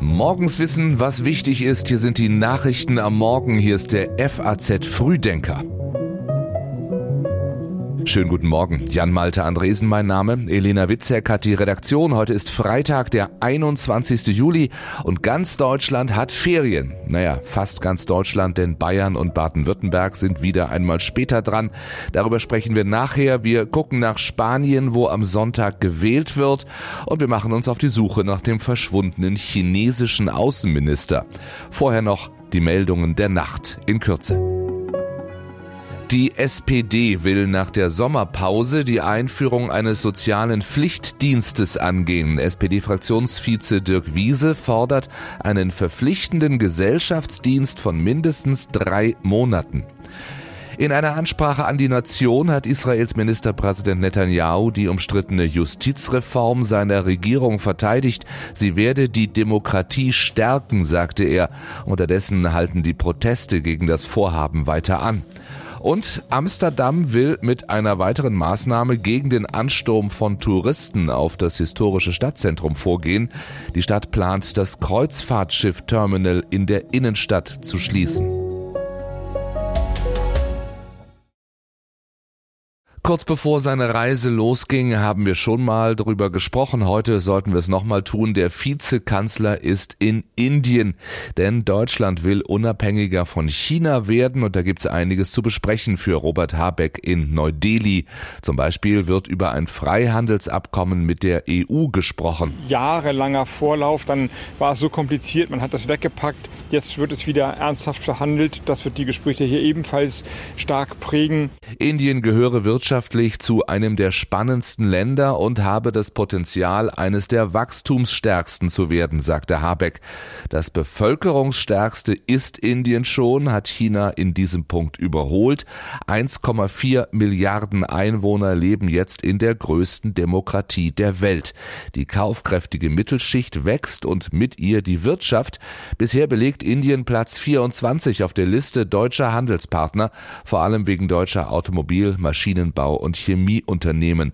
Morgens wissen, was wichtig ist. Hier sind die Nachrichten am Morgen. Hier ist der FAZ Frühdenker. Schönen guten Morgen. Jan-Malte Andresen mein Name. Elena Witzek hat die Redaktion. Heute ist Freitag, der 21. Juli und ganz Deutschland hat Ferien. Naja, fast ganz Deutschland, denn Bayern und Baden-Württemberg sind wieder einmal später dran. Darüber sprechen wir nachher. Wir gucken nach Spanien, wo am Sonntag gewählt wird und wir machen uns auf die Suche nach dem verschwundenen chinesischen Außenminister. Vorher noch die Meldungen der Nacht in Kürze. Die SPD will nach der Sommerpause die Einführung eines sozialen Pflichtdienstes angehen. SPD-Fraktionsvize Dirk Wiese fordert einen verpflichtenden Gesellschaftsdienst von mindestens drei Monaten. In einer Ansprache an die Nation hat Israels Ministerpräsident Netanyahu die umstrittene Justizreform seiner Regierung verteidigt. Sie werde die Demokratie stärken, sagte er. Unterdessen halten die Proteste gegen das Vorhaben weiter an. Und Amsterdam will mit einer weiteren Maßnahme gegen den Ansturm von Touristen auf das historische Stadtzentrum vorgehen. Die Stadt plant, das Kreuzfahrtschiff-Terminal in der Innenstadt zu schließen. Kurz bevor seine Reise losging, haben wir schon mal darüber gesprochen. Heute sollten wir es nochmal tun. Der Vizekanzler ist in Indien, denn Deutschland will unabhängiger von China werden und da gibt es einiges zu besprechen für Robert Habeck in Neu-Delhi. Zum Beispiel wird über ein Freihandelsabkommen mit der EU gesprochen. Jahrelanger Vorlauf, dann war es so kompliziert, man hat das weggepackt. Jetzt wird es wieder ernsthaft verhandelt. Das wird die Gespräche hier ebenfalls stark prägen. Indien gehöre Wirtschaft wirtschaftlich zu einem der spannendsten Länder und habe das Potenzial, eines der wachstumsstärksten zu werden, sagte Habeck. Das bevölkerungsstärkste ist Indien schon, hat China in diesem Punkt überholt. 1,4 Milliarden Einwohner leben jetzt in der größten Demokratie der Welt. Die kaufkräftige Mittelschicht wächst und mit ihr die Wirtschaft. Bisher belegt Indien Platz 24 auf der Liste deutscher Handelspartner, vor allem wegen deutscher Automobil-, Maschinenbau und Chemieunternehmen.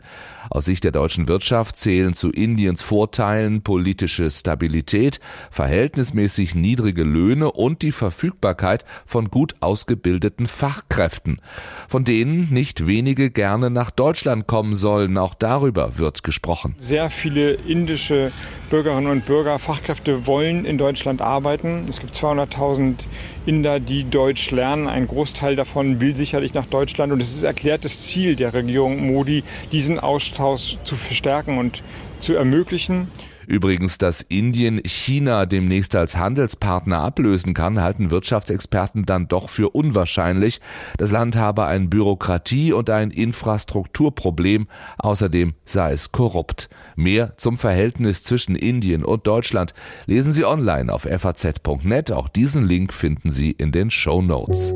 Aus Sicht der deutschen Wirtschaft zählen zu Indiens Vorteilen politische Stabilität, verhältnismäßig niedrige Löhne und die Verfügbarkeit von gut ausgebildeten Fachkräften, von denen nicht wenige gerne nach Deutschland kommen sollen. Auch darüber wird gesprochen. Sehr viele indische Bürgerinnen und Bürger, Fachkräfte wollen in Deutschland arbeiten. Es gibt 200.000 Inder, die Deutsch lernen. Ein Großteil davon will sicherlich nach Deutschland. Und es ist erklärtes Ziel der Regierung Modi, diesen Austausch zu verstärken und zu ermöglichen. Übrigens, dass Indien China demnächst als Handelspartner ablösen kann, halten Wirtschaftsexperten dann doch für unwahrscheinlich. Das Land habe ein Bürokratie- und ein Infrastrukturproblem. Außerdem sei es korrupt. Mehr zum Verhältnis zwischen Indien und Deutschland lesen Sie online auf faz.net. Auch diesen Link finden Sie in den Show Notes.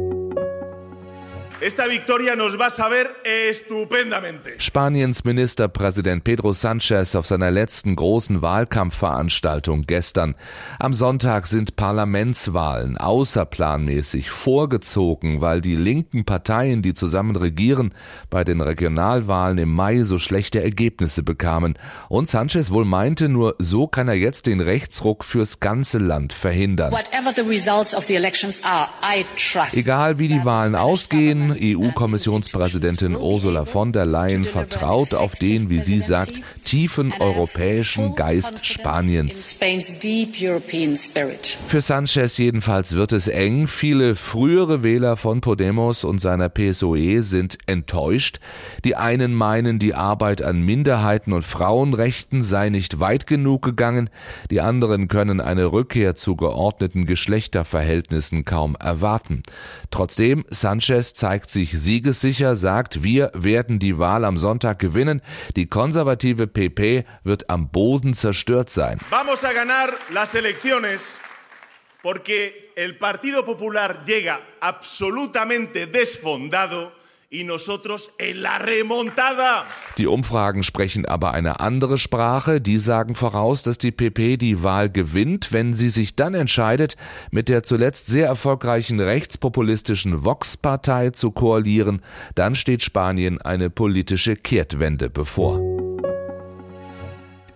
Esta victoria nos va a saber estupendamente. Spaniens Ministerpräsident Pedro Sanchez auf seiner letzten großen Wahlkampfveranstaltung gestern. Am Sonntag sind Parlamentswahlen außerplanmäßig vorgezogen, weil die linken Parteien, die zusammen regieren, bei den Regionalwahlen im Mai so schlechte Ergebnisse bekamen. Und Sanchez wohl meinte, nur so kann er jetzt den Rechtsruck fürs ganze Land verhindern. Egal wie die Wahlen ausgehen, EU-Kommissionspräsidentin Ursula von der Leyen vertraut auf den, wie sie sagt, tiefen europäischen Geist Spaniens. Für Sanchez jedenfalls wird es eng. Viele frühere Wähler von Podemos und seiner PSOE sind enttäuscht. Die einen meinen, die Arbeit an Minderheiten und Frauenrechten sei nicht weit genug gegangen. Die anderen können eine Rückkehr zu geordneten Geschlechterverhältnissen kaum erwarten. Trotzdem, Sanchez zeigt zeigt sich siegessicher, sagt, wir werden die Wahl am Sonntag gewinnen. Die konservative PP wird am Boden zerstört sein. Vamos a ganar las elecciones porque el Partido Popular llega absolutamente desfondado Die Umfragen sprechen aber eine andere Sprache. Die sagen voraus, dass die PP die Wahl gewinnt, wenn sie sich dann entscheidet, mit der zuletzt sehr erfolgreichen rechtspopulistischen Vox-Partei zu koalieren. Dann steht Spanien eine politische Kehrtwende bevor.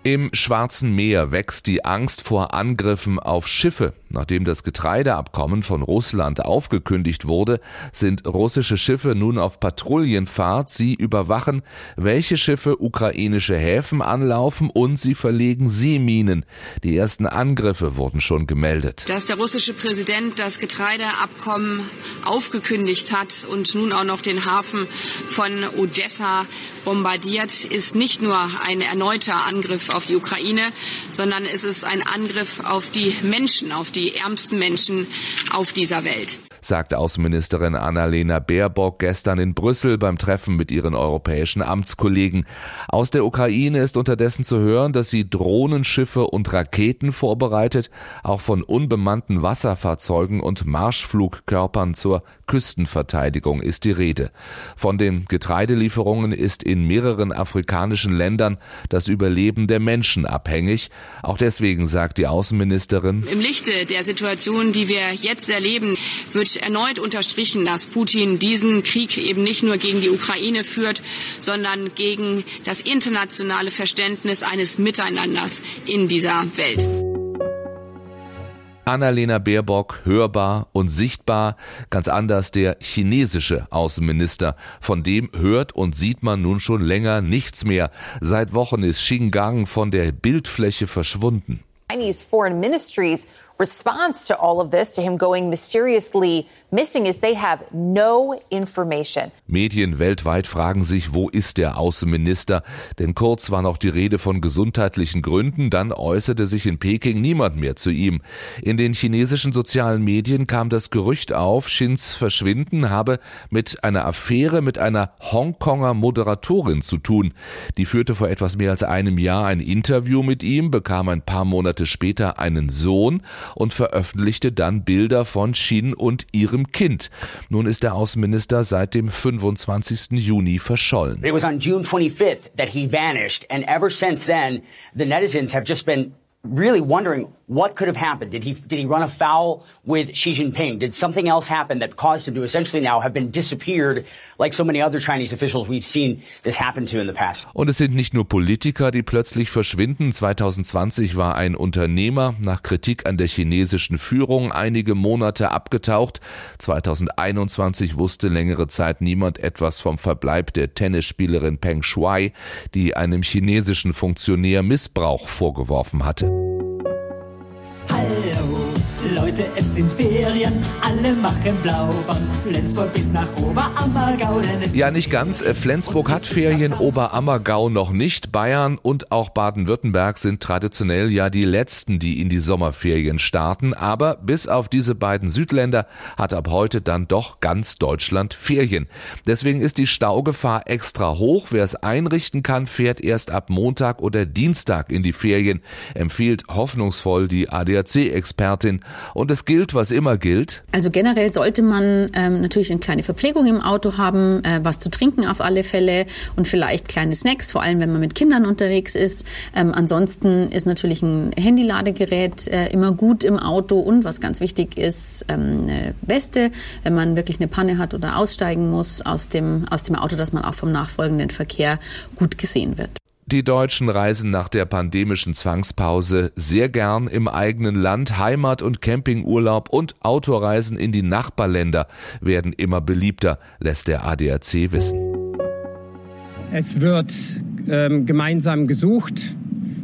Im Schwarzen Meer wächst die Angst vor Angriffen auf Schiffe. Nachdem das Getreideabkommen von Russland aufgekündigt wurde, sind russische Schiffe nun auf Patrouillenfahrt. Sie überwachen, welche Schiffe ukrainische Häfen anlaufen und sie verlegen Seeminen. Die ersten Angriffe wurden schon gemeldet. Dass der russische Präsident das Getreideabkommen aufgekündigt hat und nun auch noch den Hafen von Odessa bombardiert, ist nicht nur ein erneuter Angriff auf die Ukraine, sondern es ist ein Angriff auf die Menschen, auf die ärmsten Menschen auf dieser Welt sagte Außenministerin Annalena Baerbock gestern in Brüssel beim Treffen mit ihren europäischen Amtskollegen. Aus der Ukraine ist unterdessen zu hören, dass sie Drohnenschiffe und Raketen vorbereitet, auch von unbemannten Wasserfahrzeugen und Marschflugkörpern zur Küstenverteidigung ist die Rede. Von den Getreidelieferungen ist in mehreren afrikanischen Ländern das Überleben der Menschen abhängig. Auch deswegen sagt die Außenministerin, Im Lichte der Situation, die wir jetzt erleben, wird erneut unterstrichen, dass Putin diesen Krieg eben nicht nur gegen die Ukraine führt, sondern gegen das internationale Verständnis eines Miteinanders in dieser Welt. Annalena Baerbock hörbar und sichtbar, ganz anders der chinesische Außenminister. Von dem hört und sieht man nun schon länger nichts mehr. Seit Wochen ist Xinjiang von der Bildfläche verschwunden. Chinese foreign ministries response to all of this, to him going mysteriously missing, is they have no information. Medien weltweit fragen sich, wo ist der Außenminister? Denn kurz war noch die Rede von gesundheitlichen Gründen, dann äußerte sich in Peking niemand mehr zu ihm. In den chinesischen sozialen Medien kam das Gerücht auf, Shins Verschwinden habe mit einer Affäre mit einer Hongkonger Moderatorin zu tun. Die führte vor etwas mehr als einem Jahr ein Interview mit ihm, bekam ein paar Monate später einen Sohn und veröffentlichte dann Bilder von Shin und ihrem Kind. Nun ist der Außenminister seit dem 25. Juni verschollen. It was on June 25th that he vanished and ever since then the netizens have just been really wondering what could have happened. Did he did he run afoul with Xi Jinping? Did something else happen that caused him to essentially now have been disappeared like so many other Chinese officials we've seen this happen to in the past? Und es sind nicht nur Politiker, die plötzlich verschwinden. 2020 war ein Unternehmer nach Kritik an der chinesischen Führung einige Monate abgetaucht. 2021 wusste längere Zeit niemand etwas vom Verbleib der Tennisspielerin Peng Shuai, die einem chinesischen Funktionär Missbrauch vorgeworfen hatte. Leute, es sind Ferien, alle machen blau von Flensburg bis nach Oberammergau. Ja, nicht ganz. Äh, Flensburg hat Ferien, Oberammergau noch nicht. Bayern und auch Baden-Württemberg sind traditionell ja die letzten, die in die Sommerferien starten. Aber bis auf diese beiden Südländer hat ab heute dann doch ganz Deutschland Ferien. Deswegen ist die Staugefahr extra hoch. Wer es einrichten kann, fährt erst ab Montag oder Dienstag in die Ferien, empfiehlt hoffnungsvoll die ADAC-Expertin. Und es gilt, was immer gilt. Also generell sollte man ähm, natürlich eine kleine Verpflegung im Auto haben, äh, was zu trinken auf alle Fälle und vielleicht kleine Snacks, vor allem wenn man mit Kindern unterwegs ist. Ähm, ansonsten ist natürlich ein Handyladegerät äh, immer gut im Auto und was ganz wichtig ist, ähm, eine Weste, wenn man wirklich eine Panne hat oder aussteigen muss aus dem, aus dem Auto, dass man auch vom nachfolgenden Verkehr gut gesehen wird. Die Deutschen reisen nach der pandemischen Zwangspause sehr gern im eigenen Land. Heimat- und Campingurlaub und Autoreisen in die Nachbarländer werden immer beliebter, lässt der ADAC wissen. Es wird ähm, gemeinsam gesucht.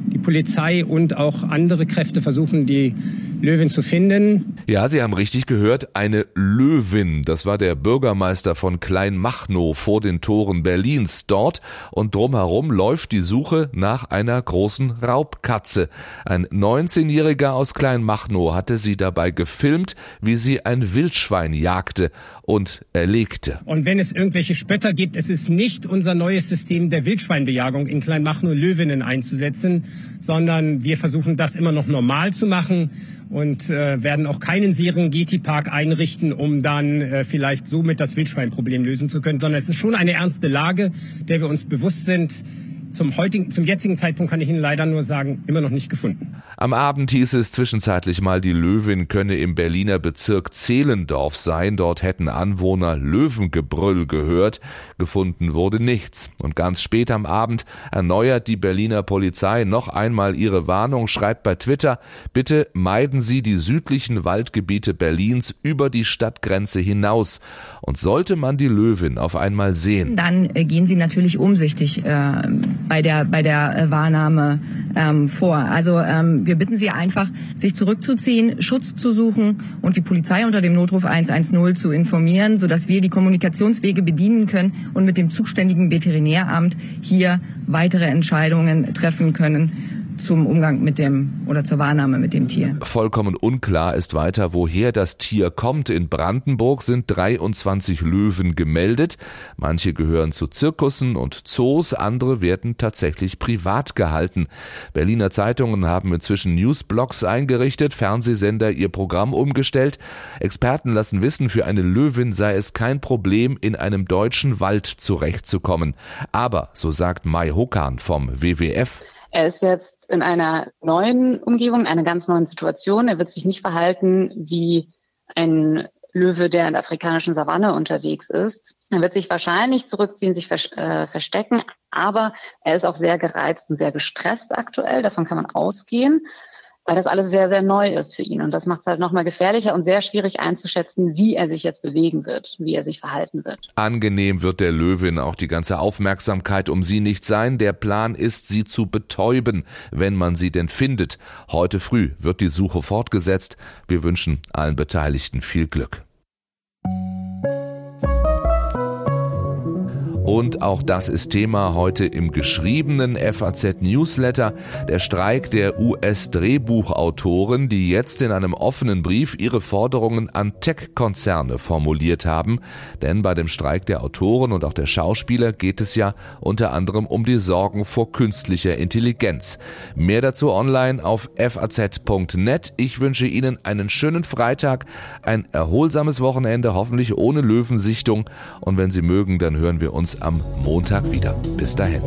Die Polizei und auch andere Kräfte versuchen, die Löwin zu finden. Ja, Sie haben richtig gehört, eine Löwin. Das war der Bürgermeister von Kleinmachnow vor den Toren Berlins. Dort und drumherum läuft die Suche nach einer großen Raubkatze. Ein 19-Jähriger aus Kleinmachnow hatte sie dabei gefilmt, wie sie ein Wildschwein jagte und erlegte. Und wenn es irgendwelche Spötter gibt, es ist nicht unser neues System der Wildschweinbejagung in Kleinmachnow Löwinnen einzusetzen, sondern wir versuchen das immer noch normal zu machen und äh, werden auch keinen Serengeti-Park einrichten, um dann äh, vielleicht somit das Wildschweinproblem lösen zu können, sondern es ist schon eine ernste Lage, der wir uns bewusst sind. Zum heutigen, zum jetzigen Zeitpunkt kann ich Ihnen leider nur sagen, immer noch nicht gefunden. Am Abend hieß es zwischenzeitlich mal, die Löwin könne im Berliner Bezirk Zehlendorf sein. Dort hätten Anwohner Löwengebrüll gehört. Gefunden wurde nichts. Und ganz spät am Abend erneuert die Berliner Polizei noch einmal ihre Warnung, schreibt bei Twitter, bitte meiden Sie die südlichen Waldgebiete Berlins über die Stadtgrenze hinaus. Und sollte man die Löwin auf einmal sehen, dann äh, gehen Sie natürlich umsichtig äh, bei der bei der äh, Wahrnahme ähm, vor. Also ähm, wir bitten Sie einfach, sich zurückzuziehen, Schutz zu suchen und die Polizei unter dem Notruf 110 zu informieren, sodass wir die Kommunikationswege bedienen können und mit dem zuständigen Veterinäramt hier weitere Entscheidungen treffen können zum Umgang mit dem oder zur Wahrnahme mit dem Tier. Vollkommen unklar ist weiter, woher das Tier kommt. In Brandenburg sind 23 Löwen gemeldet. Manche gehören zu Zirkussen und Zoos, andere werden tatsächlich privat gehalten. Berliner Zeitungen haben inzwischen Newsblogs eingerichtet, Fernsehsender ihr Programm umgestellt. Experten lassen wissen, für eine Löwin sei es kein Problem, in einem deutschen Wald zurechtzukommen. Aber, so sagt Mai Hokan vom WWF, er ist jetzt in einer neuen Umgebung, einer ganz neuen Situation. Er wird sich nicht verhalten wie ein Löwe, der in der afrikanischen Savanne unterwegs ist. Er wird sich wahrscheinlich zurückziehen, sich äh, verstecken, aber er ist auch sehr gereizt und sehr gestresst aktuell. Davon kann man ausgehen weil das alles sehr, sehr neu ist für ihn. Und das macht es halt nochmal gefährlicher und sehr schwierig einzuschätzen, wie er sich jetzt bewegen wird, wie er sich verhalten wird. Angenehm wird der Löwin auch die ganze Aufmerksamkeit um sie nicht sein. Der Plan ist, sie zu betäuben, wenn man sie denn findet. Heute früh wird die Suche fortgesetzt. Wir wünschen allen Beteiligten viel Glück. Und auch das ist Thema heute im geschriebenen FAZ Newsletter, der Streik der US-Drehbuchautoren, die jetzt in einem offenen Brief ihre Forderungen an Tech-Konzerne formuliert haben. Denn bei dem Streik der Autoren und auch der Schauspieler geht es ja unter anderem um die Sorgen vor künstlicher Intelligenz. Mehr dazu online auf faz.net. Ich wünsche Ihnen einen schönen Freitag, ein erholsames Wochenende, hoffentlich ohne Löwensichtung. Und wenn Sie mögen, dann hören wir am Montag wieder. Bis dahin.